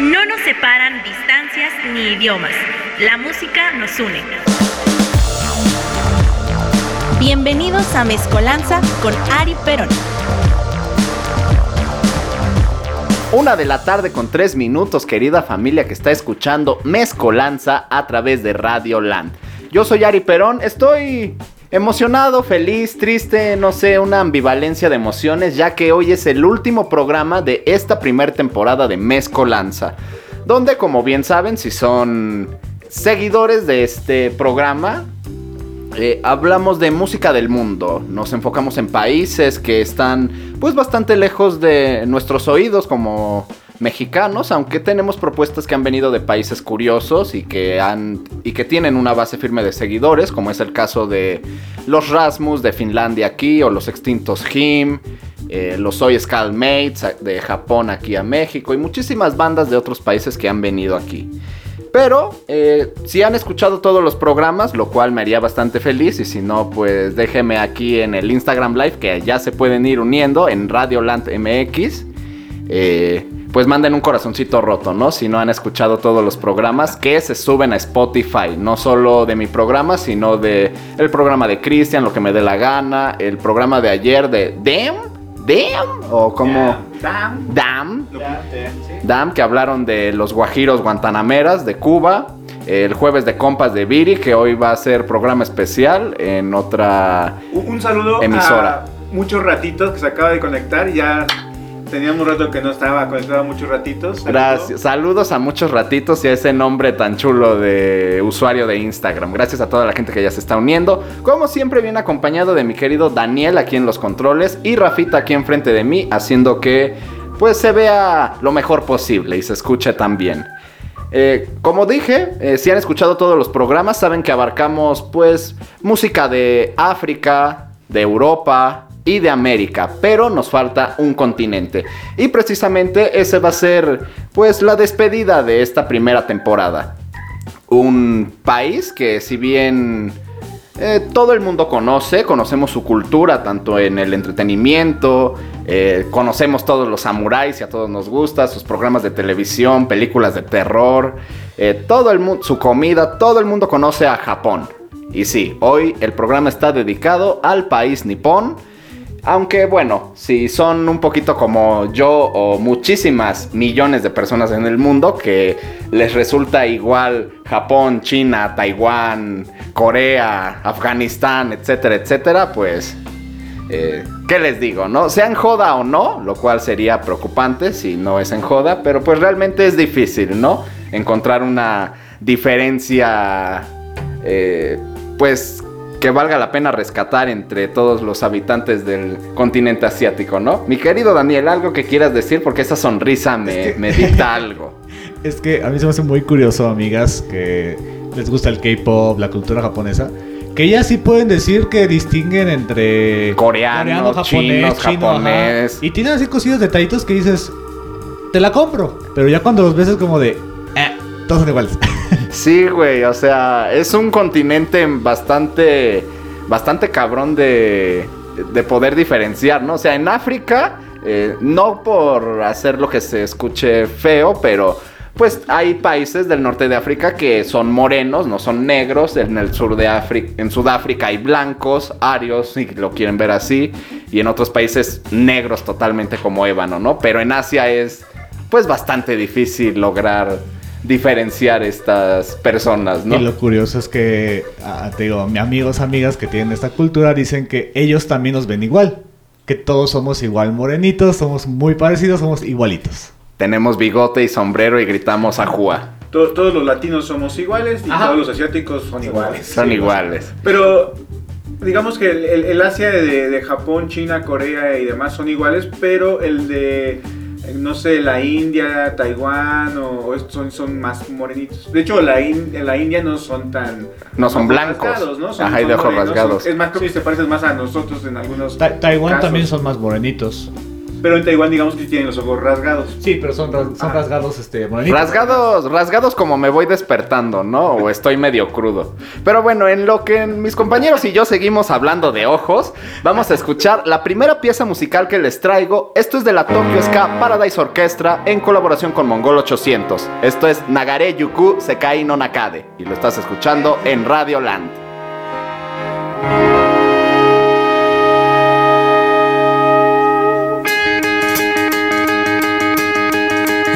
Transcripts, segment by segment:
No nos separan distancias ni idiomas. La música nos une. Bienvenidos a Mezcolanza con Ari Perón. Una de la tarde con tres minutos, querida familia que está escuchando Mezcolanza a través de Radio Land. Yo soy Ari Perón, estoy emocionado, feliz, triste, no sé, una ambivalencia de emociones, ya que hoy es el último programa de esta primera temporada de Mezcolanza. Donde, como bien saben, si son seguidores de este programa, eh, hablamos de música del mundo, nos enfocamos en países que están pues bastante lejos de nuestros oídos como mexicanos, aunque tenemos propuestas que han venido de países curiosos y que han y que tienen una base firme de seguidores, como es el caso de los Rasmus de Finlandia aquí o los extintos Him, eh, los Soy Mates de Japón aquí a México y muchísimas bandas de otros países que han venido aquí. Pero eh, si han escuchado todos los programas, lo cual me haría bastante feliz. Y si no, pues déjenme aquí en el Instagram Live que ya se pueden ir uniendo en Radioland MX. Eh, pues manden un corazoncito roto, ¿no? Si no han escuchado todos los programas que se suben a Spotify, no solo de mi programa, sino de el programa de Cristian, lo que me dé la gana, el programa de ayer de Damn, Damn, o como Dam. Dam, Dam, que hablaron de los guajiros guantanameras de Cuba. El jueves de compas de Viri, que hoy va a ser programa especial en otra Un, un saludo Emisora. a muchos ratitos que se acaba de conectar. Ya teníamos un rato que no estaba conectado muchos ratitos. Gracias. Saludos a muchos ratitos y a ese nombre tan chulo de usuario de Instagram. Gracias a toda la gente que ya se está uniendo. Como siempre, bien acompañado de mi querido Daniel aquí en los controles y Rafita aquí enfrente de mí, haciendo que pues se vea lo mejor posible y se escuche también. Eh, como dije, eh, si han escuchado todos los programas, saben que abarcamos pues música de África, de Europa y de América, pero nos falta un continente. Y precisamente ese va a ser pues la despedida de esta primera temporada. Un país que si bien eh, todo el mundo conoce, conocemos su cultura, tanto en el entretenimiento, eh, conocemos todos los samuráis y a todos nos gusta, sus programas de televisión, películas de terror, eh, todo el su comida, todo el mundo conoce a Japón. Y sí, hoy el programa está dedicado al país nipón. Aunque bueno, si son un poquito como yo o muchísimas millones de personas en el mundo que les resulta igual Japón, China, Taiwán, Corea, Afganistán, etcétera, etcétera, pues eh, ¿qué les digo? ¿No? Sean joda o no, lo cual sería preocupante si no es en joda, pero pues realmente es difícil, ¿no? Encontrar una diferencia, eh, pues que valga la pena rescatar entre todos los habitantes del continente asiático, ¿no? Mi querido Daniel, algo que quieras decir porque esa sonrisa me, Es que- me dicta algo. Es que a mí se me hace muy curioso, amigas, que les gusta el K-pop, la cultura japonesa, que ya sí pueden decir que distinguen entre Coreano, chinos, ajá. japonés. Y tienen así cosidos detallitos que dices, te la compro. Pero ya cuando los ves es como de, eh, todos son iguales. Sí, güey, o sea, es un continente bastante, bastante cabrón de, de poder diferenciar, ¿no? O sea, en África, eh, no por hacer lo que se escuche feo, pero pues hay países del norte de África que son morenos, no son negros. En el sur de África, en Sudáfrica hay blancos, arios, si lo quieren ver así, y en otros países negros totalmente como ébano, ¿no? Pero en Asia es, pues, bastante difícil lograr diferenciar estas personas, ¿no? Y lo curioso es que, ah, te digo, mis amigos, amigas que tienen esta cultura dicen que ellos también nos ven igual. Que todos somos igual morenitos, somos muy parecidos, somos igualitos. Tenemos bigote y sombrero y gritamos ajúa. Todos, todos los latinos somos iguales y Ajá. todos los asiáticos son iguales. Son Sí, iguales. Pero digamos que el, el- el Asia de, de Japón, China, Corea y demás son iguales, pero el de, no sé, la India, Taiwán o, o estos son, son más morenitos. De hecho, la, in- en la India no son tan... No son blancos. rasgados, ¿no? Son- Ajá, y de ojos morenos, rasgados. son- es más, creo que se parecen más a nosotros en algunos Ta- Taiwán casos. también son más morenitos. Pero en Taiwán digamos que tienen los ojos rasgados. Sí, pero son, ras- son Ah. rasgados este, morenitos. Rasgados, rasgados como me voy despertando, ¿no? O estoy medio crudo. Pero bueno, en lo que mis compañeros y yo seguimos hablando de ojos, vamos a escuchar la primera pieza musical que les traigo. Esto es de la Tokyo Ska Paradise Orchestra en colaboración con Mongol 800. Esto es Nagare Yuku Sekai no Nakade y lo estás escuchando en Radio Land.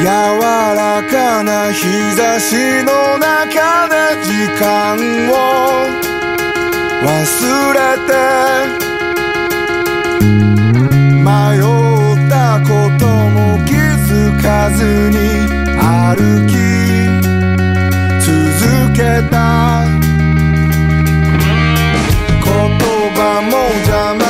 柔らかな日差しの中で時間を忘れて迷ったことも気づかずに歩き続けた言葉も邪魔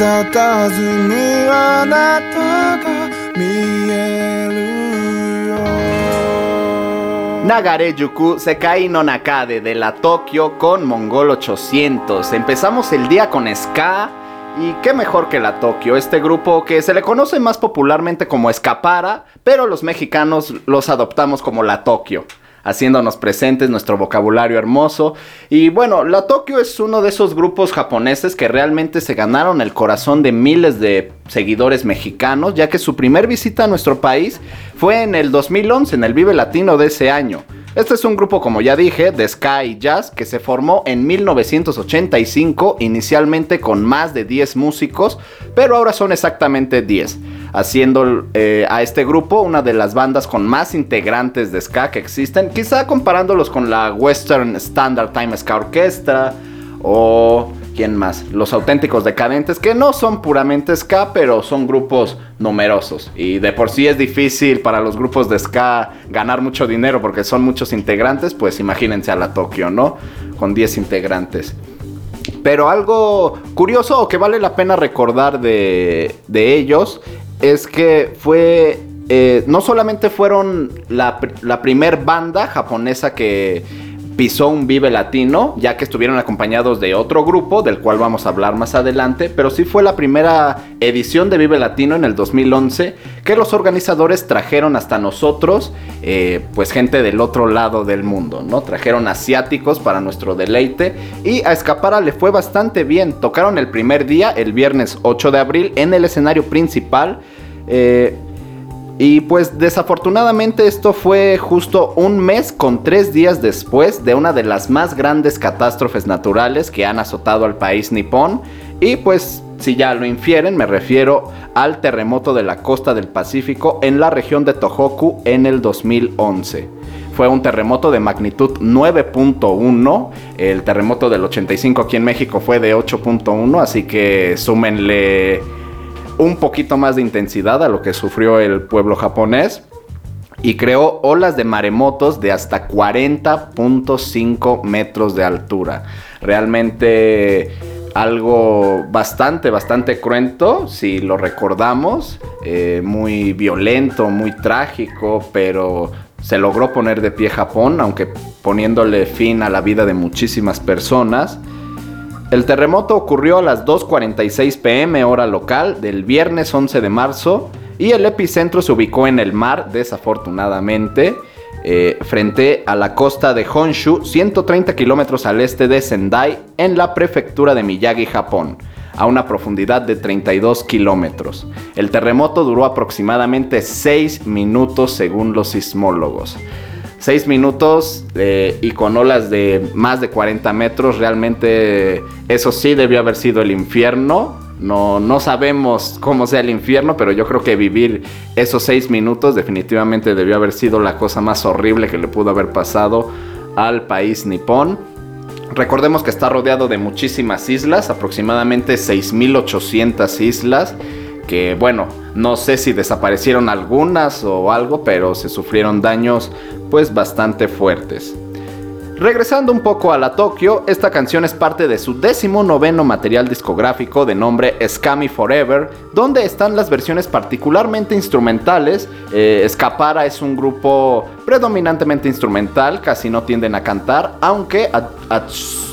顔で佇むあなたが見えるよ Nagare Yuku Sekai no Nakade de la Tokio con Mongol 800. Empezamos el día con Ska. Y qué mejor que la Tokio, este grupo que se le conoce más popularmente como Escapara, pero los mexicanos los adoptamos como la Tokio haciéndonos presentes nuestro vocabulario hermoso. Y bueno, la Tokio es uno de esos grupos japoneses que realmente se ganaron el corazón de miles de seguidores mexicanos, ya que su primer visita a nuestro país fue en el 2011, en el Vive Latino de ese año. Este es un grupo, como ya dije, de Sky Jazz que se formó en 1985, inicialmente con más de 10 músicos, pero ahora son exactamente 10, haciendo eh, a este grupo una de las bandas con más integrantes de ska que existen, quizá comparándolos con la Western Standard Time Ska Orchestra o ¿Quién más? Los auténticos decadentes, que no son puramente ska, pero son grupos numerosos. Y de por sí es difícil para los grupos de ska ganar mucho dinero porque son muchos integrantes, pues imagínense a la Tokio, ¿no? Con 10 integrantes. Pero algo curioso o que vale la pena recordar de, ellos es que fue eh, no solamente fueron la, la primer banda japonesa que pisó un Vive Latino, ya que estuvieron acompañados de otro grupo, del cual vamos a hablar más adelante, pero sí fue la primera edición de Vive Latino en el 2011 que los organizadores trajeron hasta nosotros, eh, pues gente del otro lado del mundo, ¿no? Trajeron asiáticos para nuestro deleite y a Escapara le fue bastante bien, tocaron el primer día, el viernes 8 de abril, en el escenario principal. Eh, y pues desafortunadamente esto fue justo un mes con tres días después de una de las más grandes catástrofes naturales que han azotado al país nipón. Y pues si ya lo infieren me refiero al terremoto de la costa del Pacífico en la región de Tohoku en el 2011. Fue un terremoto de magnitud 9.1. El terremoto del 85 aquí en México fue de 8.1. Así que súmenle un poquito más de intensidad a lo que sufrió el pueblo japonés y creó olas de maremotos de hasta 40.5 metros de altura. Realmente algo bastante, bastante cruento, si lo recordamos, eh, muy violento, muy trágico, pero se logró poner de pie Japón, aunque poniéndole fin a la vida de muchísimas personas. El terremoto ocurrió a las 2.46 pm hora local del viernes 11 de marzo y el epicentro se ubicó en el mar, desafortunadamente, eh, frente a la costa de Honshu, 130 kilómetros al este de Sendai, en la prefectura de Miyagi, Japón, a una profundidad de 32 kilómetros. El terremoto duró aproximadamente 6 minutos según los sismólogos. 6 minutos eh, y con olas de más de 40 metros, realmente eso sí debió haber sido el infierno. No, no sabemos cómo sea el infierno, pero yo creo que vivir esos 6 minutos definitivamente debió haber sido la cosa más horrible que le pudo haber pasado al país nipón. Recordemos que está rodeado de muchísimas islas, aproximadamente 6.800 islas que bueno, no sé si desaparecieron algunas o algo, pero se sufrieron daños pues bastante fuertes. Regresando un poco a la Tokio, esta canción es parte de su décimo noveno material discográfico de nombre Scammy Forever, donde están las versiones particularmente instrumentales. Eh, Escapara es un grupo predominantemente instrumental, casi no tienden a cantar, aunque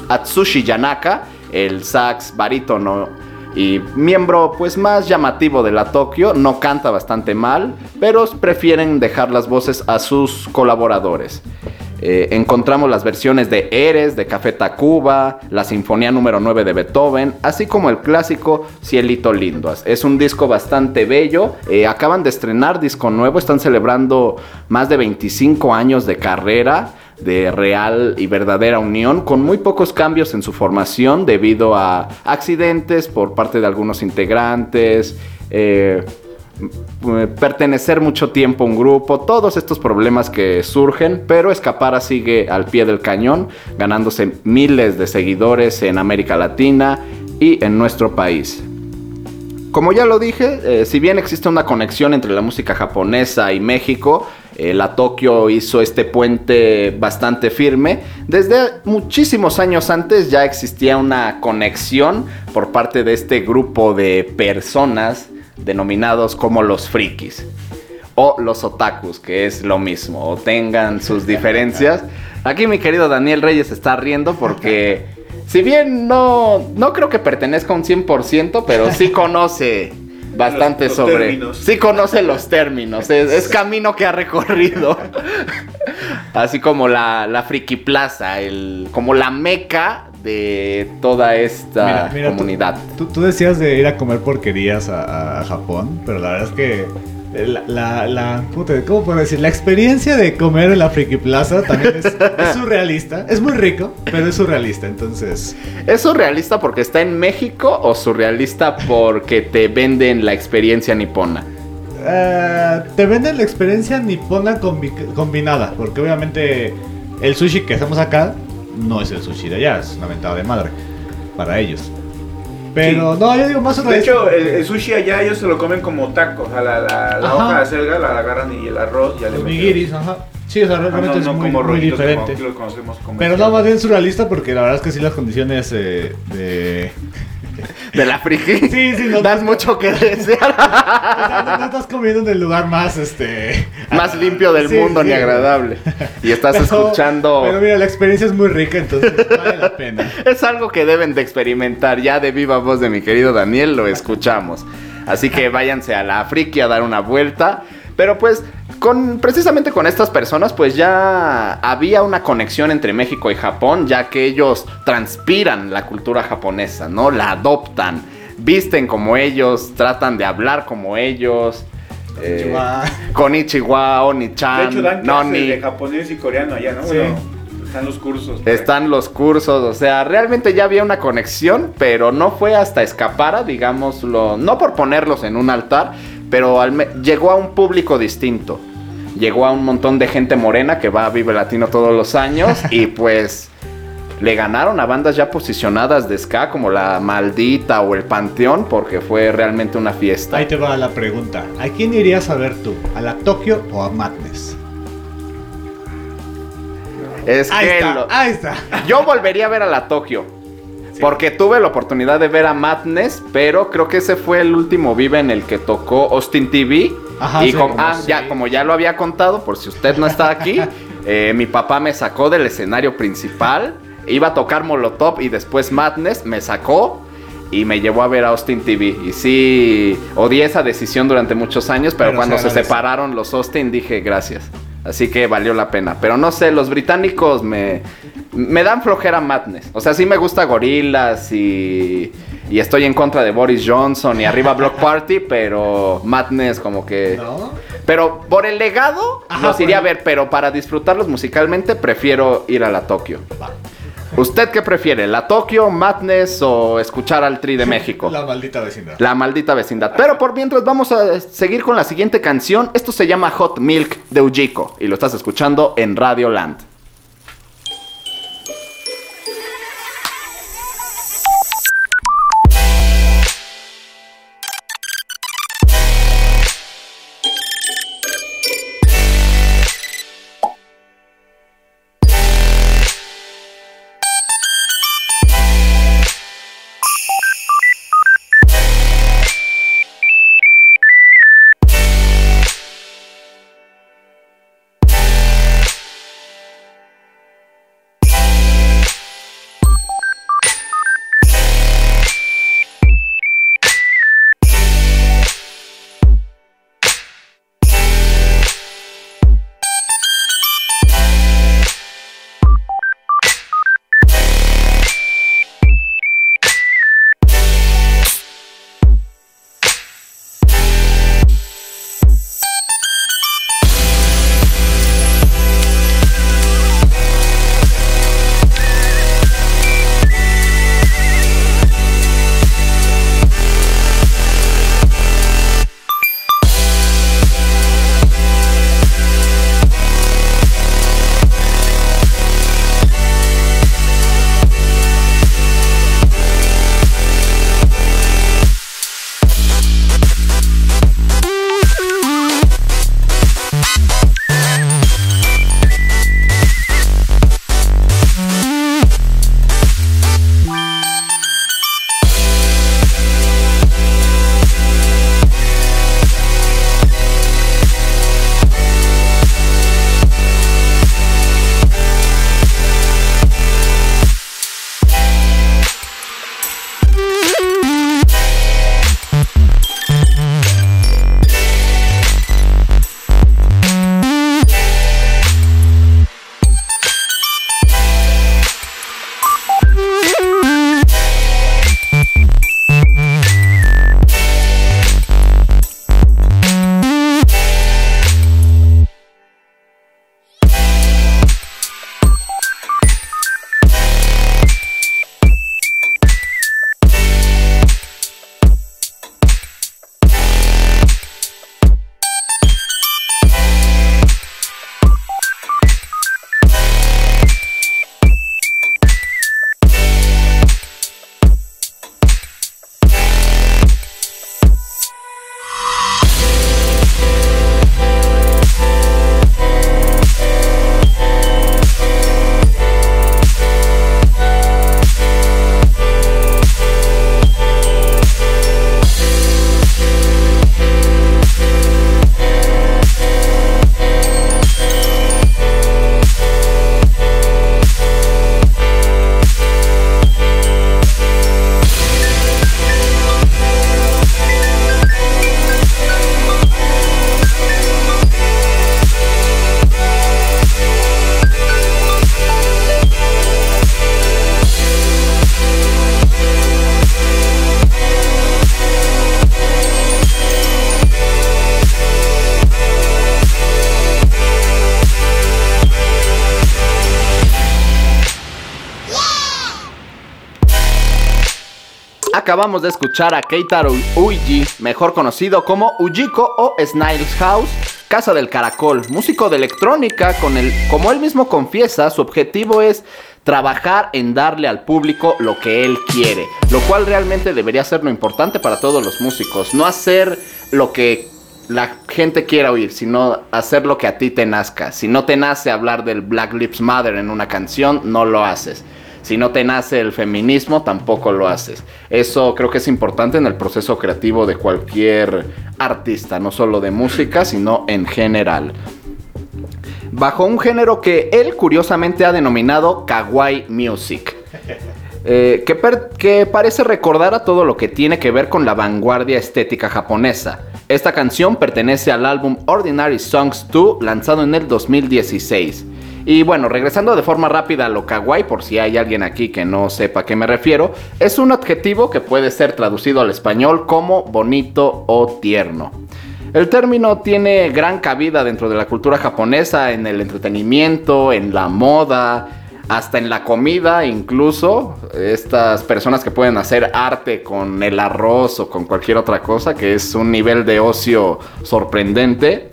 Atsushi Yanaka, el sax barítono y miembro pues más llamativo de la Tokio, no canta bastante mal, pero prefieren dejar las voces a sus colaboradores. Eh, encontramos las versiones de Eres, de Café Tacuba, la Sinfonía número 9 de Beethoven, así como el clásico Cielito Lindo. Es un disco bastante bello. Eh, acaban de estrenar disco nuevo, están celebrando más de 25 años de carrera de real y verdadera unión, con muy pocos cambios en su formación debido a accidentes por parte de algunos integrantes, eh, pertenecer mucho tiempo a un grupo, todos estos problemas que surgen, pero Escapara sigue al pie del cañón, ganándose miles de seguidores en América Latina y en nuestro país. Como ya lo dije, eh, si bien existe una conexión entre la música japonesa y México, eh, la Tokio hizo este puente bastante firme. Desde muchísimos años antes ya existía una conexión por parte de este grupo de personas denominados como los frikis o los otakus, que es lo mismo, o tengan sus diferencias. Aquí mi querido Daniel Reyes está riendo porque si bien no, no creo que pertenezca un 100%, pero sí conoce bastante Los- los sobre... términos. Sí conoce los términos, es, es camino que ha recorrido. Así como la, la Friki Plaza, el, como la meca de toda esta Mira, mira, tú- comunidad. Tú, tú decías de ir a comer porquerías a, a Japón, pero la verdad es que la, la, la- ¿cómo, te- cómo puedo decir? La experiencia de comer en la Friki Plaza también es, es surrealista. Es muy rico, pero es surrealista, entonces... ¿Es surrealista porque está en México o surrealista porque te venden la experiencia nipona? eh, te venden la experiencia nipona combi- combinada, porque obviamente el sushi que hacemos acá no es el sushi de allá, es una mentada de madre para ellos. Pero no, yo digo más De surrealista hecho, el, sushi allá ellos se lo comen como taco. O sea, la, la, hoja de acelga la agarran y el arroz y ya le Los nigiris, ajá. Sí, o sea, Ah, realmente no, es no muy, como muy como diferente. aquí lo conocemos como Pero no, más bien surrealista porque la verdad es que sí las condiciones eh, de... ¿De la friki? Sí, sí, no- Das mucho que desear. no, no estás comiendo en el lugar más, este... Más limpio del Sí, mundo sí. ni agradable. Y estás Pero- escuchando... Pero mira, la experiencia es muy rica, entonces vale la pena. Es algo que deben de experimentar. Ya de viva voz de mi querido Daniel lo escuchamos. Así que váyanse a la friki a dar una vuelta. Pero pues, con, precisamente con estas personas, pues ya había una conexión entre México y Japón, ya que ellos transpiran la cultura japonesa, ¿no? La adoptan, visten como ellos, tratan de hablar como ellos. eh, Konnichiwa. Konnichiwa, Oni-chan, De hecho, dan Noni. de japonés y coreano allá, ¿no? Sí. Bueno, están los cursos. pues. Están los cursos, o sea, realmente ya había una conexión, pero no fue hasta escapara, digámoslo, no por ponerlos en un altar, pero al llegó a un público distinto. Llegó a un montón de gente morena que va a Vive Latino todos los años y pues le ganaron a bandas ya posicionadas de ska como La Maldita o El Panteón porque fue realmente una fiesta. Ahí te va la pregunta. ¿A quién irías a ver tú? ¿A la Tokio o a Madness? Es Ahí que está, lo- ahí está. Yo volvería a ver a la Tokio. Porque tuve la oportunidad de ver a Madness, pero creo que ese fue el último Vive en el que tocó Austin TV. Ajá, y sí, como, ah, sí. ya, como ya lo había contado, por si usted no está aquí, eh, mi papá me sacó del escenario principal. Iba a tocar Molotov y después Madness me sacó y me llevó a ver a Austin TV. Y sí, odié esa decisión durante muchos años, pero, Pero cuando se separaron los Austin dije gracias. Así que valió la pena. Pero no sé, los británicos me, me dan flojera Madness. O sea, sí me gusta Gorilas y, y estoy en contra de Boris Johnson y arriba Block Party, pero Madness como que... ¿No? Pero por el legado Ajá, los iría a ver, pero para disfrutarlos musicalmente prefiero ir a la Tokio. Va. ¿Usted qué prefiere? ¿La Tokio, Madness o escuchar al Tri de México? La maldita vecindad. La maldita vecindad. Pero por mientras vamos a seguir con la siguiente canción. Esto se llama Hot Milk de Ujiko y lo estás escuchando en Radio Land. Acabamos de escuchar a Keitaro Uiji, mejor conocido como Ujiko o Snails House, Casa del Caracol, músico de electrónica con el, como él mismo confiesa, su objetivo es trabajar en darle al público lo que él quiere, lo cual realmente debería ser lo importante para todos los músicos, no hacer lo que la gente quiera oír, sino hacer lo que a ti te nazca. Si no te nace hablar del Black Lives Matter en una canción, no lo haces. Si no te nace el feminismo, tampoco lo haces. Eso creo que es importante en el proceso creativo de cualquier artista, no solo de música, sino en general. Bajo un género que él curiosamente ha denominado kawaii music. eh, que, que parece recordar a todo lo que tiene que ver con la vanguardia estética japonesa. Esta canción pertenece al álbum Ordinary Songs 2 lanzado en el 2016. Y bueno, regresando de forma rápida a lo kawaii, por si hay alguien aquí que no sepa a qué me refiero, es un adjetivo que puede ser traducido al español como bonito o tierno. El término tiene gran cabida dentro de la cultura japonesa, en el entretenimiento, en la moda, hasta en la comida incluso. Estas personas que pueden hacer arte con el arroz o con cualquier otra cosa, que es un nivel de ocio sorprendente.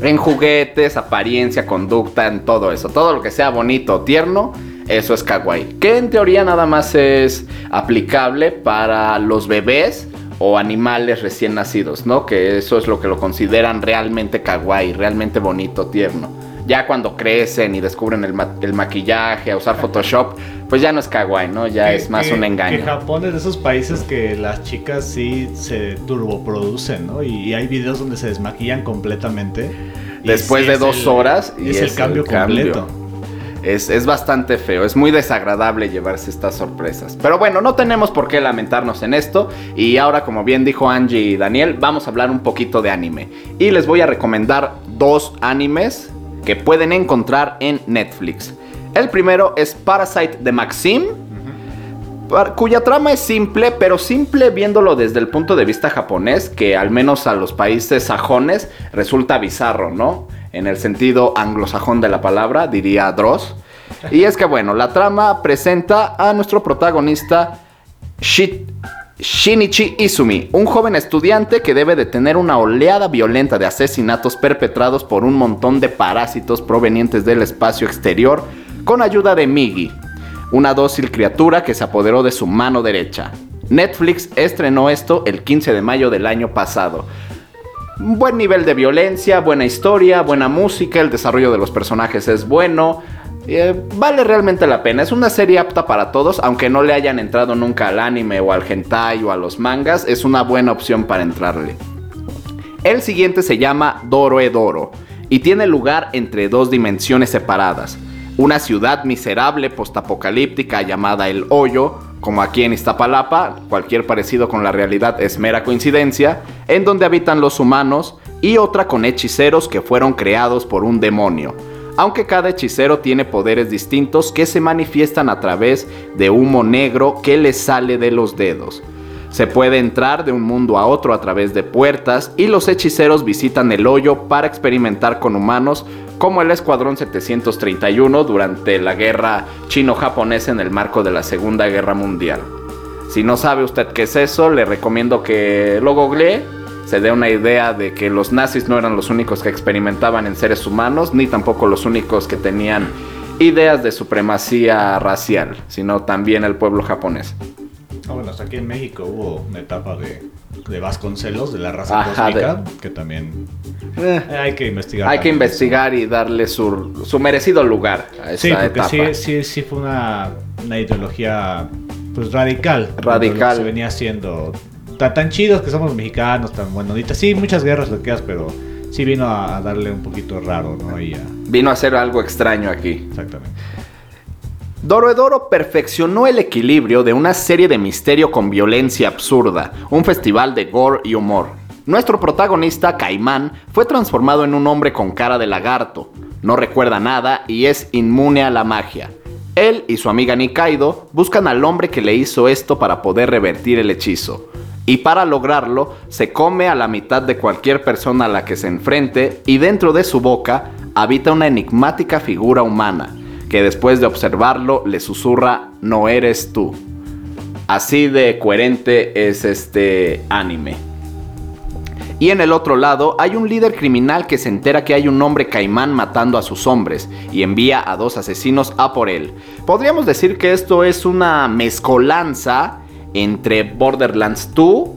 En juguetes, apariencia, conducta, en todo eso. Todo lo que sea bonito o tierno, eso es kawaii. Que en teoría nada más es aplicable para los bebés o animales recién nacidos, ¿no? Que eso es lo que lo consideran realmente kawaii, realmente bonito, tierno. Ya cuando crecen y descubren el, ma- el maquillaje, a usar Photoshop, pues ya no es kawaii, ¿no? Ya Que- es más que- un engaño. Que Japón es de esos países que las chicas sí se turboproducen, ¿no? Y, y hay videos donde se desmaquillan completamente. Después sí de dos el- horas y es, es el cambio el cambio. completo. Es, es bastante feo, es muy desagradable llevarse estas sorpresas. Pero bueno, no tenemos por qué lamentarnos en esto. Y ahora, como bien dijo Angie y Daniel, vamos a hablar un poquito de anime. Y les voy a recomendar dos animes que pueden encontrar en Netflix. El primero es Parasite de Maxim, cuya trama es simple, pero simple viéndolo desde el punto de vista japonés, que al menos a los países sajones resulta bizarro, ¿no? En el sentido anglosajón de la palabra, diría Dross. Y es que bueno, la trama presenta a nuestro protagonista Shi- Shinichi Izumi, un joven estudiante que debe detener una oleada violenta de asesinatos perpetrados por un montón de parásitos provenientes del espacio exterior con ayuda de Migi, una dócil criatura que se apoderó de su mano derecha. Netflix estrenó esto el 15 de mayo del año pasado. Buen nivel de violencia, buena historia, buena música, el desarrollo de los personajes es bueno. Eh, vale realmente la pena. Es una serie apta para todos, aunque no le hayan entrado nunca al anime o al hentai o a los mangas, es una buena opción para entrarle. El siguiente se llama Doroedoro y tiene lugar entre dos dimensiones separadas. Una ciudad miserable postapocalíptica llamada El Hoyo, como aquí en Iztapalapa, cualquier parecido con la realidad es mera coincidencia, en donde habitan los humanos, y otra con hechiceros que fueron creados por un demonio. Aunque cada hechicero tiene poderes distintos que se manifiestan a través de humo negro que les sale de los dedos. Se puede entrar de un mundo a otro a través de puertas y los hechiceros visitan el hoyo para experimentar con humanos como el Escuadrón 731 durante la guerra chino-japonesa en el marco de la Segunda Guerra Mundial. Si no sabe usted qué es eso, le recomiendo que lo googlee, se dé una idea de que los nazis no eran los únicos que experimentaban en seres humanos, ni tampoco los únicos que tenían ideas de supremacía racial, sino también el pueblo japonés. Ah, bueno, hasta aquí en México hubo una etapa de, de Vasconcelos, de la raza Ajá, cósmica, que también Eh, hay que investigar. Hay que investigar y darle su, su merecido lugar a esa Sí, porque etapa. sí, sí, sí fue una, una ideología pues radical. Radical. Lo que Se venía haciendo tan, tan chidos que somos mexicanos, tan buenonitas. Sí, muchas guerras lo que quieras, pero sí vino a darle un poquito raro, ¿no? Y a- Vino a hacer algo extraño aquí. exactamente. Doroedoro perfeccionó el equilibrio de una serie de misterio con violencia absurda, un festival de gore y humor. Nuestro protagonista, Caimán, fue transformado en un hombre con cara de lagarto, no recuerda nada y es inmune a la magia. Él y su amiga Nikaido buscan al hombre que le hizo esto para poder revertir el hechizo. Y para lograrlo, se come a la mitad de cualquier persona a la que se enfrente y dentro de su boca habita una enigmática figura humana, que después de observarlo le susurra, no eres tú. Así de coherente es este anime. Y en el otro lado hay un líder criminal que se entera que hay un hombre caimán matando a sus hombres y envía a dos asesinos a por él. Podríamos decir que esto es una mezcolanza entre Borderlands 2,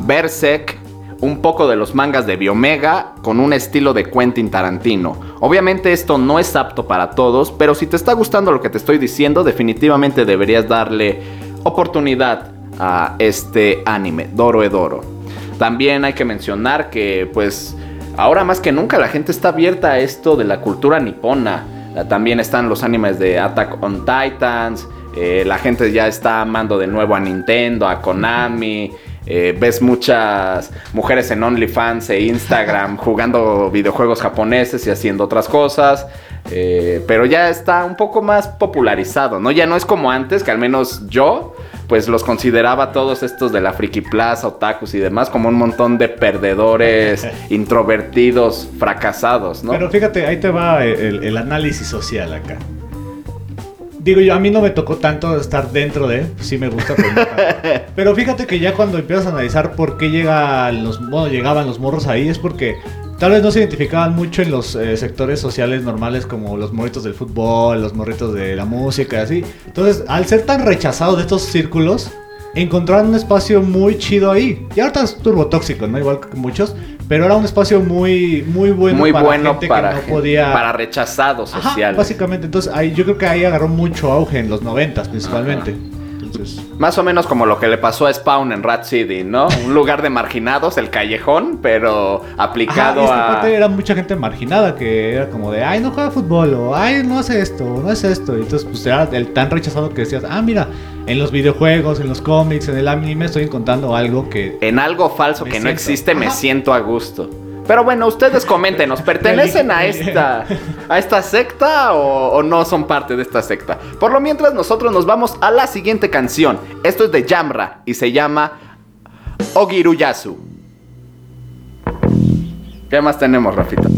Berserk, un poco de los mangas de Biomega con un estilo de Quentin Tarantino. Obviamente esto no es apto para todos, pero si te está gustando lo que te estoy diciendo, definitivamente deberías darle oportunidad a este anime, Doro Edoro. También hay que mencionar que pues ahora más que nunca la gente está abierta a esto de la cultura nipona. También están los animes de Attack on Titans. Eh, la gente ya está amando de nuevo a Nintendo, a Konami. eh, ves muchas mujeres en OnlyFans e Instagram jugando videojuegos japoneses y haciendo otras cosas. eh, pero ya está un poco más popularizado, ¿no? Ya no es como antes, que al menos yo pues los consideraba todos estos de la Friki Plaza, otakus y demás como un montón de perdedores, introvertidos, fracasados, ¿no? Pero fíjate, ahí te va el, el análisis social acá. Digo yo, a mí no me tocó tanto estar dentro de, sí me gusta, pero, no. Pero fíjate que ya cuando empiezas a analizar por qué llegan los, bueno, llegaban los morros ahí, es porque tal vez no se identificaban mucho en los eh, sectores sociales normales como los morritos del fútbol, los morritos de la música y así. Entonces, al ser tan rechazados de estos círculos, encontraron un espacio muy chido ahí. Y ahorita es turbotóxico, ¿no? Igual que muchos, pero era un espacio muy, muy bueno Muy para bueno gente para, que no podía... para rechazados Ajá, sociales. básicamente, entonces ahí, yo creo que ahí agarró mucho auge en los noventas principalmente. Entonces, Más o menos como lo que le pasó a Spawn en Rat City, ¿no? Un lugar de marginados, el callejón, pero Ajá, aplicado y esta a... era mucha gente marginada que era como de, ay, no juega fútbol, o ay, no hace esto, no es esto. Y entonces, pues era el tan rechazado que decías, ah, mira, en los videojuegos, en los cómics, en el anime, estoy encontrando algo que. En algo falso que no existe me Ajá. siento a gusto. Pero bueno, ustedes coméntenos, ¿pertenecen a esta, a esta secta o, o no son parte de esta secta? Por lo mientras nosotros nos vamos a la siguiente canción. Esto es de Yamra y se llama Ogiruyasu. ¿Qué más tenemos, Rafita?「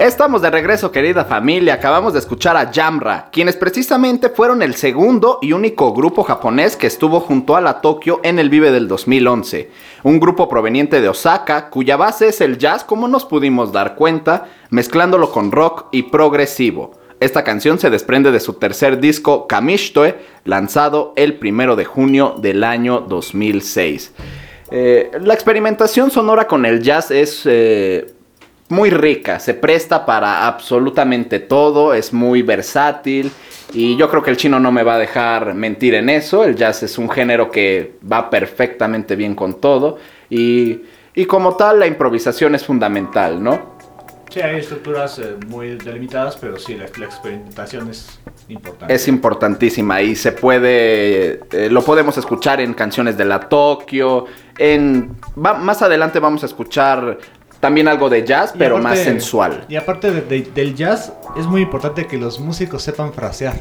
Estamos de regreso, querida familia. Acabamos de escuchar a Jamra, quienes precisamente fueron el segundo y único grupo japonés que estuvo junto a la Tokio en el Vive del 2011. Un grupo proveniente de Osaka, cuya base es el jazz, como nos pudimos dar cuenta, mezclándolo con rock y progresivo. Esta canción se desprende de su tercer disco, Kamishtoe, lanzado el primero de junio del año 2006. Eh, la experimentación sonora con el jazz es eh, muy rica, se presta para absolutamente todo, es muy versátil y yo creo que el chino no me va a dejar mentir en eso, el jazz es un género que va perfectamente bien con todo y, y como tal la improvisación es fundamental, ¿no? Sí, hay estructuras eh, muy delimitadas, pero sí, la, la experimentación es importante. Es importantísima y se puede, eh, lo podemos escuchar en canciones de la Tokio, en, va- más adelante vamos a escuchar también algo de jazz, Y pero aparte- más sensual. Y aparte de- de- del jazz, es muy importante que los músicos sepan frasear.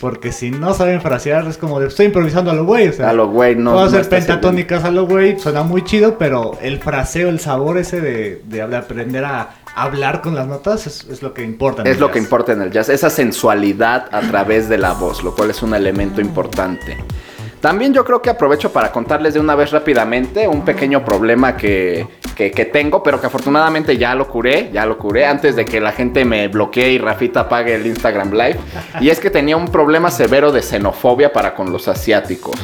Porque si no saben frasear, es como de estoy improvisando a lo güey. O sea, A lo güey, no- Puedo hacer pentatónicas a lo güey, suena muy chido, pero el fraseo, el sabor ese de, de aprender a hablar con las notas es, es lo que importa. en Es el lo que importa en el jazz, esa sensualidad a través de la voz, lo cual es un elemento importante. También yo creo que aprovecho para contarles de una vez rápidamente un pequeño problema que, que- que tengo, pero que afortunadamente ya lo curé, ya lo curé antes de que la gente me bloquee y Rafita apague el Instagram Live. Y es que tenía un problema severo de xenofobia para con los asiáticos.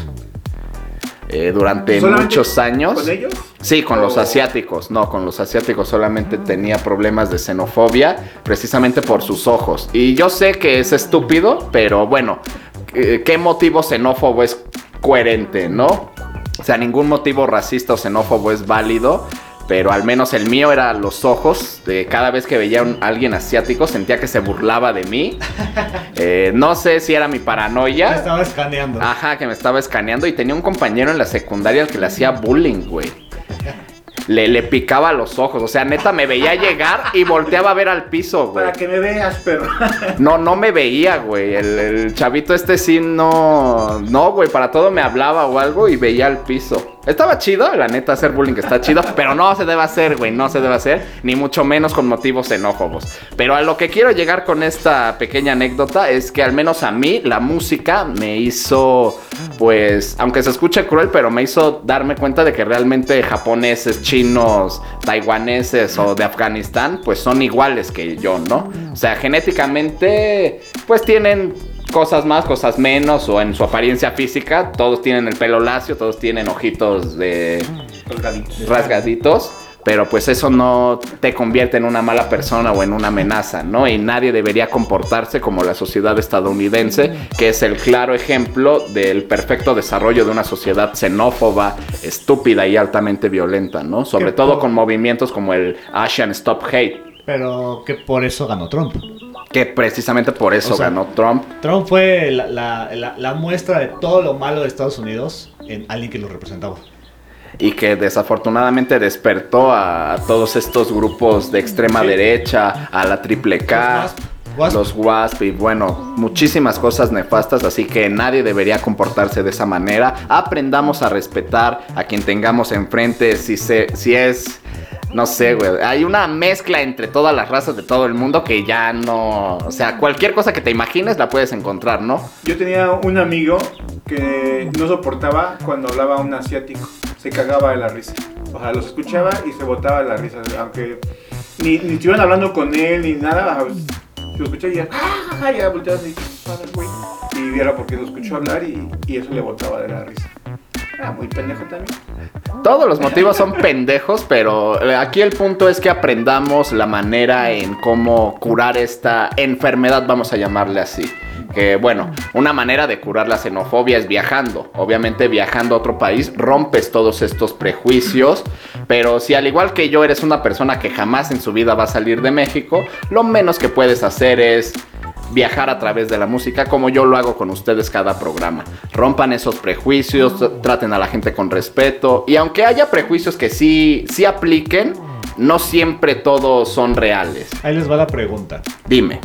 Eh, durante ¿Solamente muchos años. ¿Con ellos? Sí, con los ¿O- asiáticos. No, con los asiáticos solamente tenía problemas de xenofobia, precisamente por sus ojos. Y yo sé que es estúpido, pero bueno, eh, ¿qué motivo xenófobo es coherente, no? O sea, ningún motivo racista o xenófobo es válido. Pero al menos el mío era los ojos. De cada vez que veía a alguien asiático sentía que se burlaba de mí. Eh, no sé si era mi Me paranoia. estaba escaneando. Ajá, que me estaba escaneando y tenía un compañero en la secundaria al que le hacía bullying, güey. Le, le picaba los ojos, o sea, neta me veía llegar y volteaba a ver al piso, güey. Para que me veas, perro. No, no me veía, güey. El, el chavito este sí no. No, güey, para todo me hablaba o algo y veía al piso. Estaba chido, la neta, hacer bullying está chido, pero no se debe hacer, güey, no se debe hacer, ni mucho menos con motivos xenófobos. Pero a lo que quiero llegar con esta pequeña anécdota es que al menos a mí la música me hizo, pues, aunque se escuche cruel, pero me hizo darme cuenta de que realmente japoneses, chinos, taiwaneses o de Afganistán, pues son iguales que yo, ¿no? O sea, genéticamente, pues tienen cosas más, cosas menos, o en su apariencia física, todos tienen el pelo lacio, todos tienen ojitos de Colgaditos. rasgaditos, pero pues eso no te convierte en una mala persona o en una amenaza, ¿no? Y nadie debería comportarse como la sociedad estadounidense, que es el claro ejemplo del perfecto desarrollo de una sociedad xenófoba, estúpida y altamente violenta, ¿no? Sobre todo con movimientos como el Asian Stop Hate, Pero que por eso ganó Trump. Que precisamente por eso O sea, ganó Trump. Trump fue la, la- la- la muestra de todo lo malo de Estados Unidos en alguien que lo representaba. y que desafortunadamente despertó a, a todos estos grupos de extrema Sí. derecha, a la triple K, Los WASP. los WASP y bueno, muchísimas cosas nefastas, así que nadie debería comportarse de esa manera. Aprendamos a respetar a quien tengamos enfrente, si, se, si es... No sé, güey. Hay una mezcla entre todas las razas de todo el mundo que ya no... O sea, cualquier cosa que te imagines la puedes encontrar, ¿no? Yo tenía un amigo que no soportaba cuando hablaba un asiático. Se cagaba de la risa. O sea, los escuchaba y se botaba de la risa. Aunque ni, ni estuvieran hablando con él ni nada. pues, Lo escuchaba y ya, ¡ah! ya volteaba así, "Ah, güey". Y viera porque lo escuchó hablar y, y eso le botaba de la risa. Era muy pendejo también. Todos los motivos son pendejos, pero eh, aquí el punto es que aprendamos la manera en cómo curar esta enfermedad, vamos a llamarle así. Que bueno, una manera de curar la xenofobia es viajando. Obviamente viajando a otro país rompes todos estos prejuicios, pero si al igual que yo eres una persona que jamás en su vida va a salir de México, lo menos que puedes hacer es viajar a través de la música como yo lo hago con ustedes cada programa. Rompan esos prejuicios, tr- traten a la gente con respeto y aunque haya prejuicios que sí, sí apliquen, no siempre todos son reales. Ahí les va la pregunta. Dime.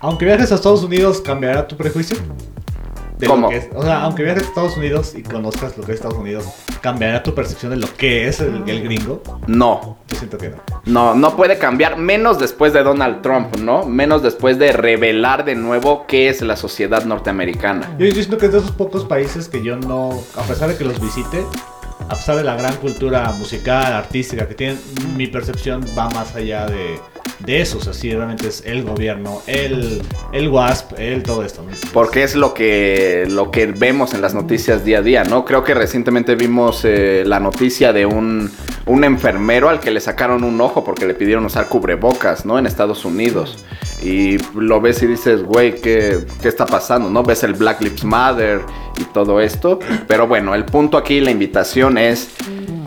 Aunque viajes a Estados Unidos, ¿cambiará tu prejuicio? De lo ¿Cómo? que es- o sea, aunque viajes a Estados Unidos y conozcas lo que es Estados Unidos, ¿cambiará tu percepción de lo que es el, el gringo? No, Yo siento que no. No, no puede cambiar, menos después de Donald Trump, ¿no? Menos después de revelar de nuevo qué es la sociedad norteamericana. Yo, yo siento que es de esos pocos países que yo no, a pesar de que los visite, a pesar de la gran cultura musical, artística que tienen, mi percepción va más allá de, de eso. O sea, realmente es el gobierno, el, el WASP, el todo esto. ¿no? Porque es lo que, lo que vemos en las noticias día a día, ¿no? Creo que recientemente vimos eh, la noticia de un, un enfermero al que le sacaron un ojo porque le pidieron usar cubrebocas, ¿no? En Estados Unidos. Y lo ves y dices, güey, ¿qué, ¿qué está pasando? ¿No? Ves el Black Lives Matter y todo esto. Pero bueno, el punto aquí, la invitación es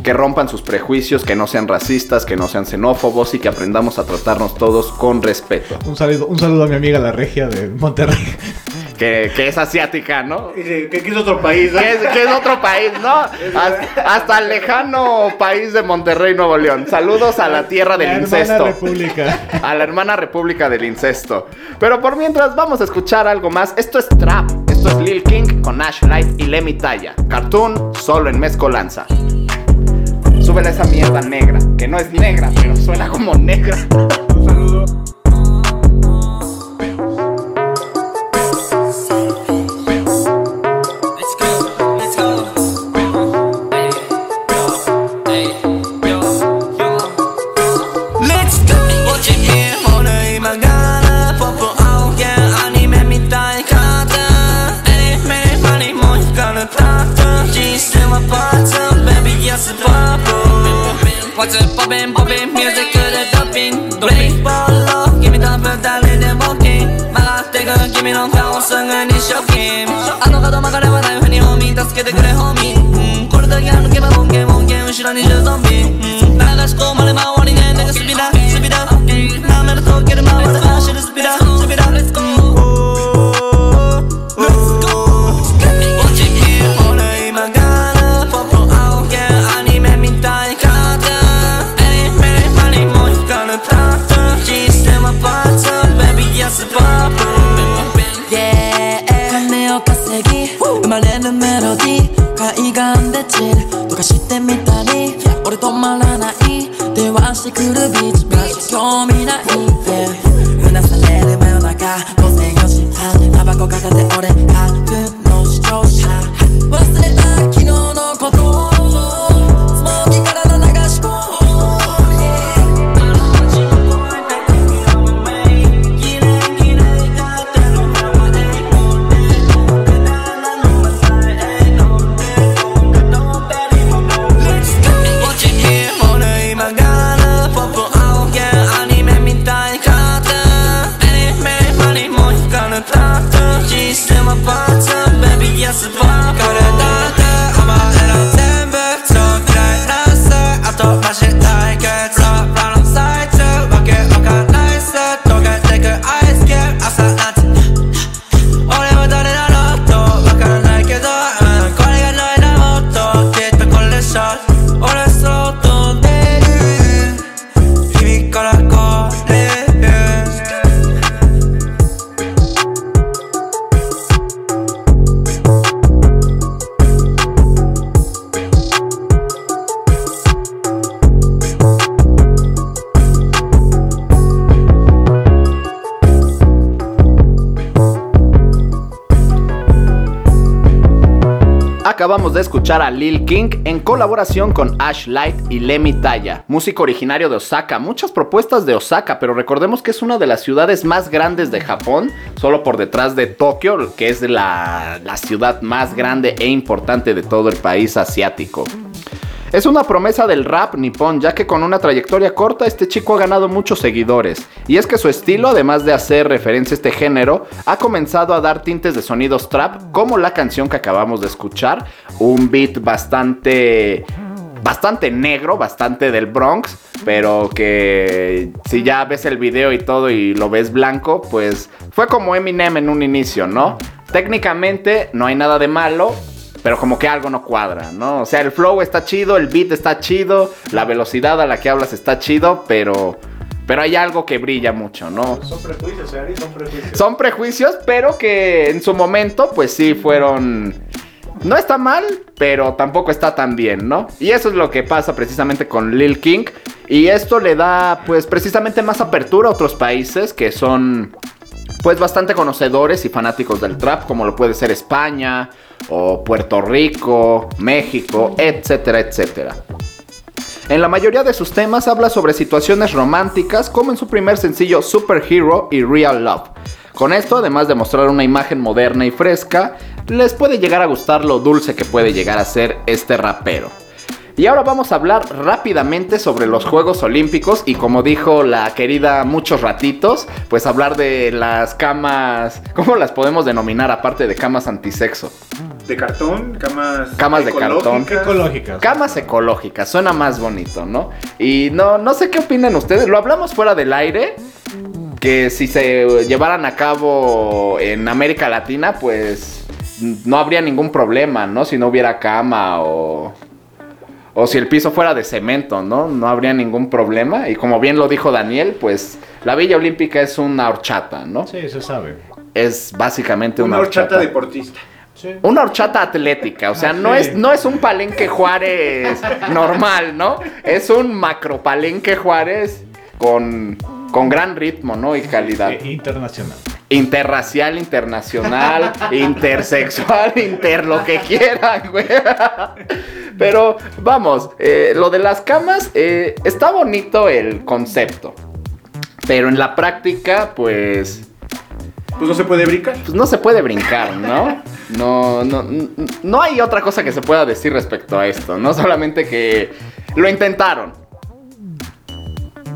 que rompan sus prejuicios, que no sean racistas, que no sean xenófobos y que aprendamos a tratarnos todos con respeto. Un saludo, un saludo a mi amiga la regia de Monterrey. Que, que es asiática, ¿no? Dice, ¿Qué, qué es otro país? que es, que es otro país, ¿no? Hasta, hasta el lejano país de Monterrey, Nuevo León. Saludos a la tierra del la hermana incesto. república. A la hermana república del incesto. Pero por mientras vamos a escuchar algo más. Esto es Trap. Esto es Lil King con Ash Light y Lemmy Talla. Cartoon solo en mezcolanza. Súbele esa mierda negra, que no es negra, pero suena como negra. Un saludo. What's up poppin' poppin' music でトッピングドレイボール君と二人で冒険曲がってく君の顔すぐにショッキンあの角曲がればないふにホーミー助けてくれホーミー、うん、これだけ歩けばボンケボンケ後ろに10ゾンビ、うん、流し込まれ回りねなんかスピダスピダ舐めるとける回るでチルとかしてみたり。俺止まらない。電話してくるビーチ。マジ興味ないでうなされる真夜中。午前4時半。タバコ片手俺が escuchar a Lil King en colaboración con Ash Light y Lemmy Talla, músico originario de Osaka. Muchas propuestas de Osaka, pero recordemos que es una de las ciudades más grandes de Japón, solo por detrás de Tokio, que es la, la ciudad más grande e importante de todo el país asiático. Es una promesa del rap nipón, ya que con una trayectoria corta este chico ha ganado muchos seguidores. Y es que su estilo, además de hacer referencia a este género, ha comenzado a dar tintes de sonidos trap, como la canción que acabamos de escuchar, un beat bastante bastante negro, bastante del Bronx, pero que si ya ves el video y todo y lo ves blanco, pues fue como Eminem en un inicio, ¿no? Técnicamente no hay nada de malo, pero como que algo no cuadra, ¿no? O sea, el flow está chido, el beat está chido, la velocidad a la que hablas está chido, pero pero hay algo que brilla mucho, ¿no? Son prejuicios, Ari, son prejuicios. Son prejuicios, pero que en su momento, pues sí fueron. No está mal, pero tampoco está tan bien, ¿no? Y eso es lo que pasa precisamente con Lil King. Y esto le da, pues, precisamente más apertura a otros países que son, pues, bastante conocedores y fanáticos del trap, como lo puede ser España, o Puerto Rico, México, etcétera, etcétera. En la mayoría de sus temas habla sobre situaciones románticas, como en su primer sencillo Superhero y Real Love. Con esto, además de mostrar una imagen moderna y fresca, les puede llegar a gustar lo dulce que puede llegar a ser este rapero. Y ahora vamos a hablar rápidamente sobre los Juegos Olímpicos y como dijo la querida muchos ratitos, pues hablar de las camas, ¿cómo las podemos denominar aparte de camas antisexo? De cartón, camas. Camas de cartón. ecológicas. Camas ecológicas, suena más bonito, ¿no? Y no, no sé qué opinan ustedes, lo hablamos fuera del aire, que si se llevaran a cabo en América Latina, pues no habría ningún problema, ¿no? Si no hubiera cama o... O si el piso fuera de cemento, ¿no? No habría ningún problema. Y como bien lo dijo Daniel, pues la Villa Olímpica es una horchata, ¿no? Sí, se sabe. Es básicamente una, Una horchata deportista. Sí. una horchata atlética, o sea, Ah, no, sí. es, no es un palenque Juárez normal, ¿no? Es un macro palenque Juárez con, con gran ritmo, ¿no? Y calidad. Eh, Internacional. Interracial, internacional, intersexual, inter lo que quieran, güey. Pero vamos, eh, lo de las camas, eh, está bonito el concepto. Pero en la práctica, pues Pues no se puede brincar. pues no se puede brincar, ¿no? No, no, no hay otra cosa que se pueda decir respecto a esto, no solamente que lo intentaron.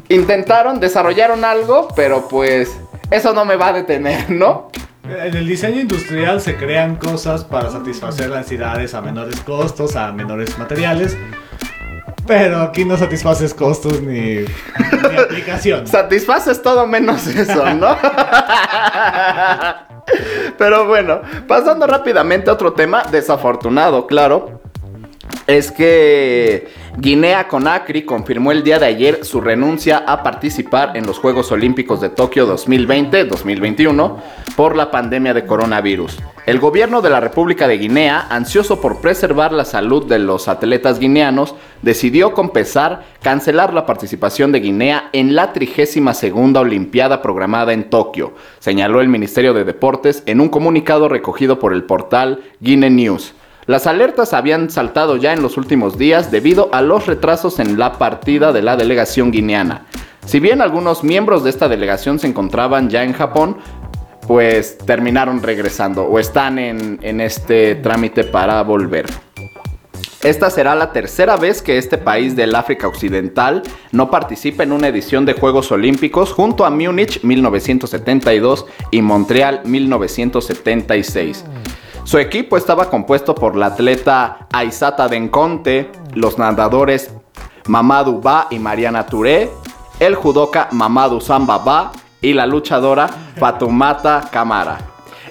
Intentaron, desarrollaron algo, pero pues eso no me va a detener, ¿no? En el diseño industrial se crean cosas para satisfacer las necesidades a menores costos, a menores materiales. Pero aquí no satisfaces costos ni, ni aplicación. Satisfaces todo menos eso, ¿no? Pero bueno, pasando rápidamente a otro tema, desafortunado, claro. Es que Guinea Conakry confirmó el día de ayer su renuncia a participar en los Juegos Olímpicos de Tokio 2020-2021 por la pandemia de coronavirus. El gobierno de la República de Guinea, ansioso por preservar la salud de los atletas guineanos, decidió con pesar cancelar la participación de Guinea en la 32 Olimpiada programada en Tokio, señaló el Ministerio de Deportes en un comunicado recogido por el portal Guinea News. Las alertas habían saltado ya en los últimos días debido a los retrasos en la partida de la delegación guineana. Si bien algunos miembros de esta delegación se encontraban ya en Japón, pues terminaron regresando o están en, este trámite para volver. Esta será la tercera vez que este país del África Occidental no participa en una edición de Juegos Olímpicos junto a Múnich 1972 y Montreal 1976. Su equipo estaba compuesto por la atleta Aisata Denconte, los nadadores Mamadou Ba y Mariana Touré, el judoka Mamadou Samba Ba y la luchadora Fatumata Kamara.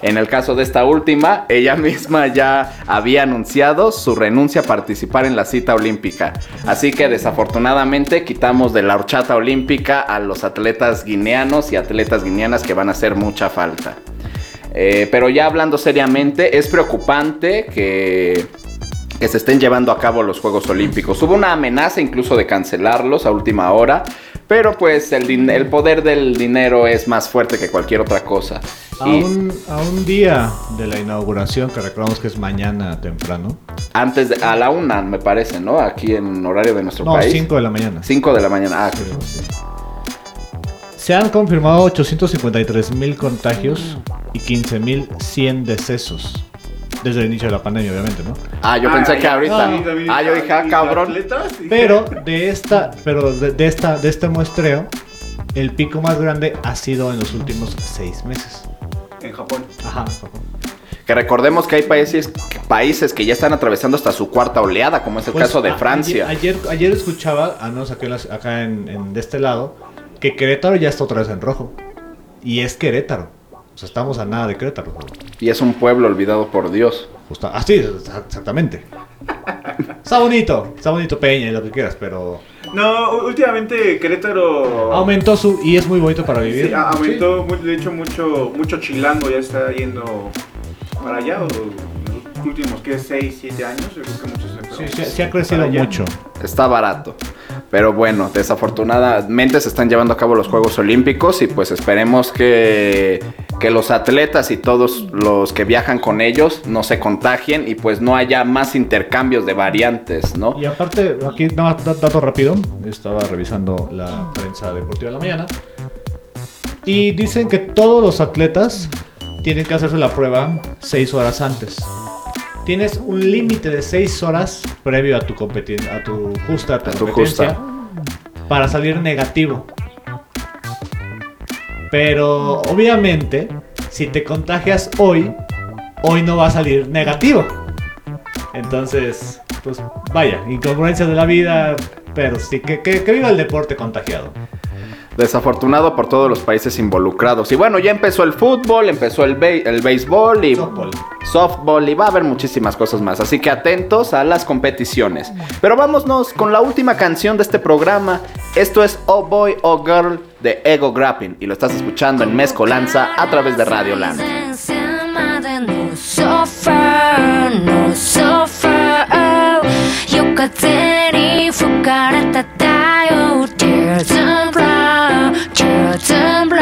En el caso de esta última, ella misma ya había anunciado su renuncia a participar en la cita olímpica. Así que desafortunadamente quitamos de la horchata olímpica a los atletas guineanos y atletas guineanas que van a hacer mucha falta. Eh, pero ya hablando seriamente, es preocupante que, que se estén llevando a cabo los Juegos Olímpicos. Hubo una amenaza incluso de cancelarlos a última hora, pero pues el, poder del dinero es más fuerte que cualquier otra cosa. A Y un, a un día de la inauguración, que recordamos que es mañana temprano. antes de, a la una, me parece, ¿no? Aquí en horario de nuestro No, país. 5 de la mañana. 5 de la mañana. Ah, Creo, sí. Se han confirmado 853 mil contagios y 15.100 decesos. Desde el inicio de la pandemia, obviamente, ¿no? ah, yo pensé que ahorita. También ah, yo dije, ah, ¿y cabrón. Pero de esta, pero de, de esta, de este muestreo, el pico más grande ha sido en los últimos seis meses. En Japón. Ajá. Que recordemos que hay países, países que ya están atravesando hasta su cuarta oleada, como es el Pues, caso de a- Francia. Ayer, ayer, ayer escuchaba, al menos acá, en las- acá en, en- de este lado, que Querétaro ya está otra vez en rojo. Y es Querétaro. O sea, estamos a nada de Querétaro. Y es un pueblo olvidado por Dios. Justa- ah, sí, exa- exactamente. Está bonito, está bonito Peña y lo que quieras, pero No, últimamente Querétaro aumentó su y es muy bonito para vivir. Sí, aumentó, de hecho mucho mucho chilango ya está yendo para allá, o los últimos, ¿qué? 6, 7 años, yo creo que muchos se fueron Sí, sí ha crecido mucho. Está barato. Pero bueno, desafortunadamente se están llevando a cabo los Juegos Olímpicos y pues esperemos que, que los atletas y todos los que viajan con ellos no se contagien y pues no haya más intercambios de variantes, ¿no? Y aparte, aquí nada da- dato rápido. Estaba revisando la prensa deportiva de la mañana. Y dicen que todos los atletas tienen que hacerse la prueba 6 horas antes. Tienes un límite de 6 horas previo a tu a tu justa a tu A tu competencia para salir negativo. Pero obviamente, si te contagias hoy, hoy no va a salir negativo. Entonces, pues vaya, incongruencias de la vida, pero sí, que, que, que viva el deporte contagiado. Desafortunado por todos los países involucrados. Y bueno, ya empezó el fútbol, empezó el, be- el béisbol y Softball. softball y va a haber muchísimas cosas más. Así que atentos a las competiciones. Pero vámonos con la última canción de este programa. Esto es Oh Boy, Oh Girl de Ego Grapping. Y lo estás escuchando en Mezcolanza a través de Radio Land. September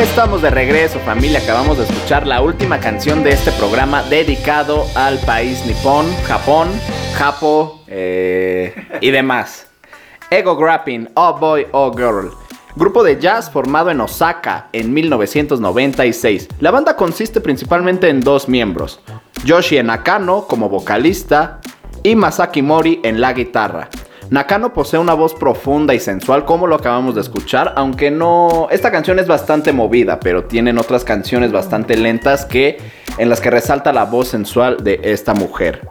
Estamos de regreso, familia. Acabamos de escuchar la última canción de este programa dedicado al país nipón, Japón, Japo eh, y demás. Ego Grapping, Oh Boy, Oh Girl. Grupo de jazz formado en Osaka en 1996. La banda consiste principalmente en dos miembros, Yoshi Nakano como vocalista y Masaki Mori en la guitarra. Nakano posee una voz profunda y sensual como lo acabamos de escuchar, aunque no... Esta canción es bastante movida, pero tienen otras canciones bastante lentas que en las que resalta la voz sensual de esta mujer.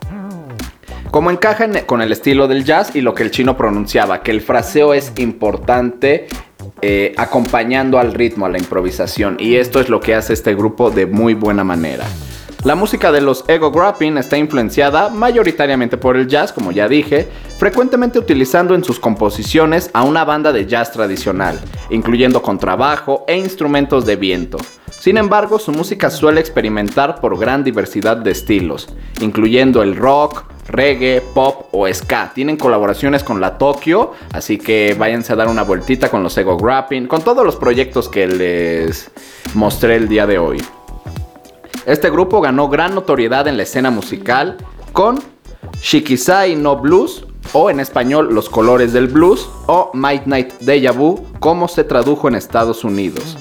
Como encaja en- con el estilo del jazz y lo que el chino pronunciaba, que el fraseo es importante eh, acompañando al ritmo, a la improvisación. Y esto es lo que hace este grupo de muy buena manera. La música de los Ego Grapping está influenciada mayoritariamente por el jazz, como ya dije, frecuentemente utilizando en sus composiciones a una banda de jazz tradicional, incluyendo contrabajo e instrumentos de viento. Sin embargo, su música suele experimentar por gran diversidad de estilos, incluyendo el rock, reggae, pop o ska. Tienen colaboraciones con la Tokyo, así que váyanse a dar una vueltita con los Ego Grapping, con todos los proyectos que les mostré el día de hoy. Este grupo ganó gran notoriedad en la escena musical con Shikisai no Blues o en español Los Colores del Blues o Midnight Deja Vu como se tradujo en Estados Unidos.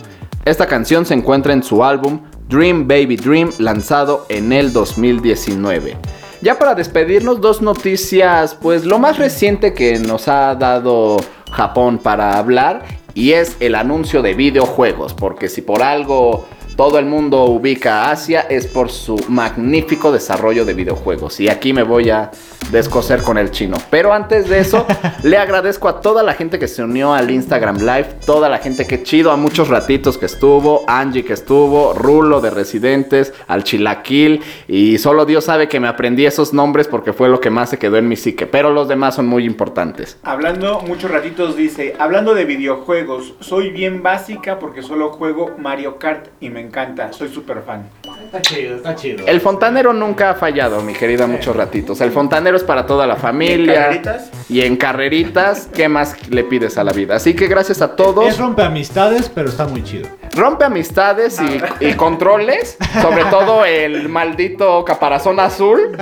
Esta canción se encuentra en su álbum Dream Baby Dream lanzado en el 2019. Ya para despedirnos, dos noticias, pues lo más reciente que nos ha dado Japón para hablar y es el anuncio de videojuegos, porque si por algo todo el mundo ubica a Asia es por su magnífico desarrollo de videojuegos. Y aquí me voy a descoser con el chino. Pero antes de eso, le agradezco a toda la gente que se unió al Instagram Live, toda la gente que chido, a muchos ratitos que estuvo, Angie que estuvo, Rulo de Residentes, al Chilaquil. Y solo Dios sabe que me aprendí esos nombres porque fue lo que más se quedó en mi psique. Pero los demás son muy importantes. Hablando, muchos ratitos dice, hablando de videojuegos, soy bien básica porque solo juego Mario Kart y me encanta, soy súper fan. Está chido, está chido. El fontanero nunca ha fallado, mi querida, muchos ratitos. El fontanero es para toda la familia. carreritas? Y en carreritas, ¿qué más le pides a la vida? Así que gracias a todos. Es rompe amistades, pero está muy chido. Rompe amistades y, y controles, sobre todo el maldito caparazón azul.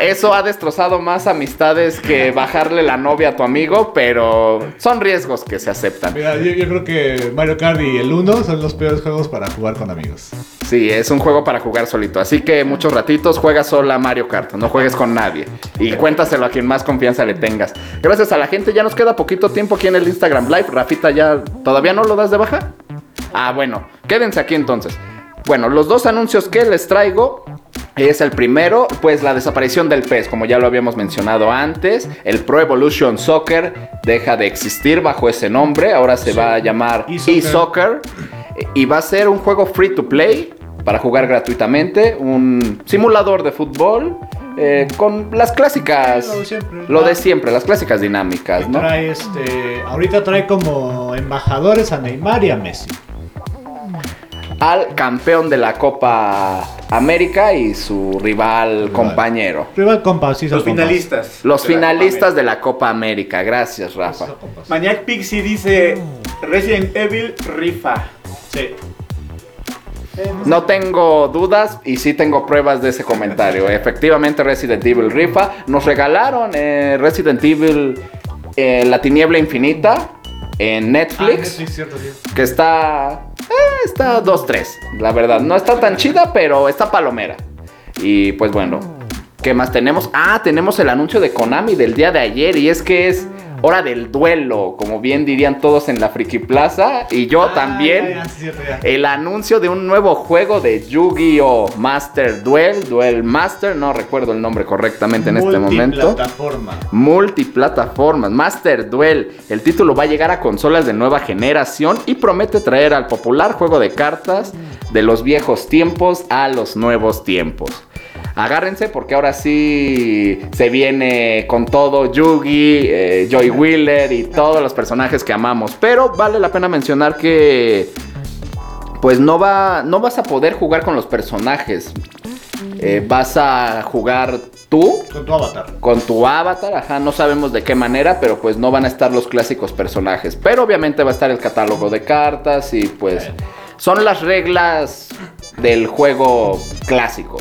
Eso ha destrozado más amistades que bajarle la novia a tu amigo, pero son riesgos que se aceptan. Mira, yo, yo creo que Mario Kart y el 1 son los peores juegos para jugar con amigos. Sí, es un juego para jugar solito. Así que muchos ratitos juega sola Mario Kart. No juegues con nadie. Y cuéntaselo a quien más confianza le tengas. Gracias a la gente. Ya nos queda poquito tiempo aquí en el Instagram Live. Rafita, ¿ya todavía no lo das de baja? Ah, bueno. Quédense aquí entonces. Bueno, los dos anuncios que les traigo es el primero, pues la desaparición del PES, como ya lo habíamos mencionado antes. El Pro Evolution Soccer deja de existir bajo ese nombre. Ahora se va a llamar eSoccer. eSoccer. Y va a ser un juego free to play para jugar gratuitamente. Un simulador de fútbol eh, con las clásicas. Lo de siempre. Lo de siempre, las clásicas dinámicas, ¿no? Trae este. Ahorita trae como embajadores a Neymar y a Messi. Al campeón de la Copa América y su rival compañero. Rival compa, sí, son Los compas. finalistas. Los de la Copa finalistas de la Copa América. Gracias, Rafa. Maniac Pixie dice Resident Evil rifa. Sí. No tengo dudas y sí tengo pruebas de ese comentario. Efectivamente, Resident Evil rifa. Nos regalaron eh, Resident Evil eh, La Tiniebla Infinita en Ah, Netflix. Netflix, cierto, sí. Que está. Eh, está 2-3. La verdad. No está tan chida, pero está palomera. Y pues bueno. ¿Qué más tenemos? Ah, tenemos el anuncio de Konami del día de ayer. Y es que es hora del duelo. Como bien dirían todos en la Friki Plaza. Y yo Ah, también. ya, ya, sí, cierto, ya. El anuncio de un nuevo juego de Yu-Gi-Oh! Master Duel, Duel Master, no recuerdo el nombre correctamente en este momento. Multiplataforma. Multiplataformas, Master Duel. El título va a llegar a consolas de nueva generación y promete traer al popular juego de cartas de los viejos tiempos a los nuevos tiempos. Agárrense porque ahora sí se viene con todo Yugi, eh, Joy Wheeler y todos los personajes que amamos. Pero vale la pena mencionar que pues no va, no vas a poder jugar con los personajes. Eh, vas a jugar tú Con tu avatar. con tu avatar, ajá, no sabemos de qué manera, pero pues no van a estar los clásicos personajes. Pero obviamente va a estar el catálogo de cartas y pues son las reglas del juego clásico.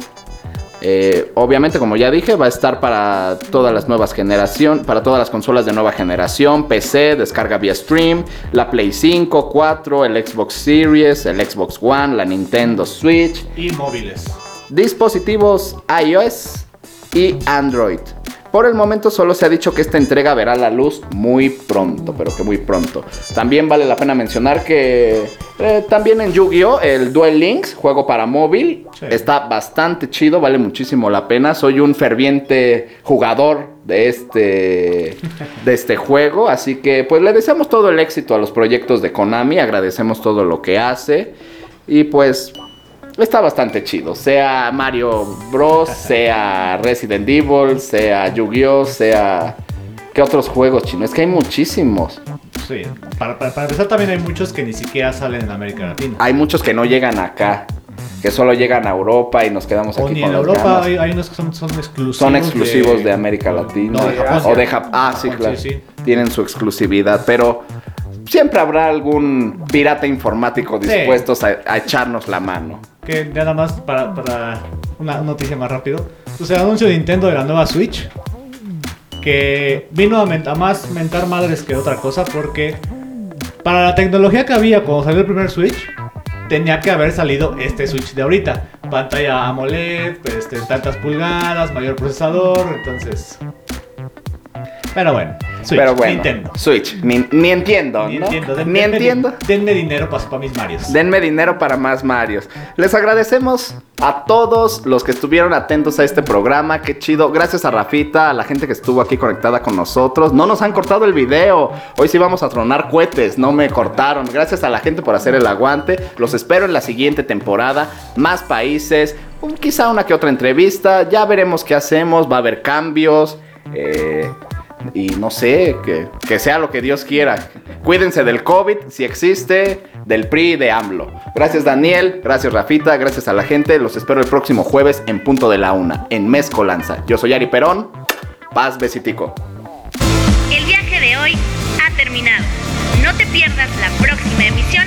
Eh, obviamente, como ya dije, va a estar para todas las nuevas generaciones, para todas las consolas de nueva generación, PC, descarga vía stream, la Play 5, 4, el Xbox Series, el Xbox One, la Nintendo Switch, Y móviles. dispositivos iOS y Android. Por el momento solo se ha dicho que esta entrega verá la luz muy pronto, pero que muy pronto. También vale la pena mencionar que eh, también en Yu-Gi-Oh! el Duel Links, juego para móvil, Sí. está bastante chido, vale muchísimo la pena. Soy un ferviente jugador de este, de este juego, así que pues le deseamos todo el éxito a los proyectos de Konami, agradecemos todo lo que hace y pues Está bastante chido, sea Mario Bros, sea Resident Evil, sea Yu-Gi-Oh, sea... ¿Qué otros juegos chino? Es que hay muchísimos. Sí. Para, para- para empezar, también hay muchos que ni siquiera salen en América Latina. Hay muchos que no llegan acá, que solo llegan a Europa y nos quedamos O aquí ni con en las Europa ganas. hay, hay unos que son, son exclusivos. Son exclusivos de, América Latina. No, de Japón. o de Japón. Ah, sí, claro. sí, sí. Tienen su exclusividad, pero siempre habrá algún pirata informático Sí. dispuestos a, a echarnos la mano. Que nada más para, una noticia más rápido. Pues el anuncio de Nintendo de la nueva Switch. Que vino a, a más mentar madres que otra cosa. Porque para la tecnología que había cuando salió el primer Switch. Tenía que haber salido este Switch de ahorita. Pantalla AMOLED, este, tantas pulgadas, mayor procesador. Entonces. Pero bueno. Switch, pero bueno, Nintendo. Switch. Ni, ni entiendo, Ni ¿no? entiendo. Den- Ni denme entiendo. Denme dinero para, para mis Marios. Denme dinero para más Marios. Les agradecemos a todos los que estuvieron atentos a este programa. Qué chido. Gracias a Rafita, a la gente que estuvo aquí conectada con nosotros. No nos han cortado el video. Hoy sí vamos a tronar cohetes. No me cortaron. Gracias a la gente por hacer el aguante. Los espero en la siguiente temporada. Más países. un- quizá una que otra entrevista. Ya veremos qué hacemos. Va a haber cambios. Eh, y no sé, que, que sea lo que Dios quiera. Cuídense del COVID, si existe, del PRI de AMLO. Gracias Daniel, gracias Rafita, gracias a la gente. Los espero el próximo jueves en punto de la una, en Mezcolanza. Yo soy Ari Perón. Paz, besitico. El viaje de hoy ha terminado. No te pierdas la próxima emisión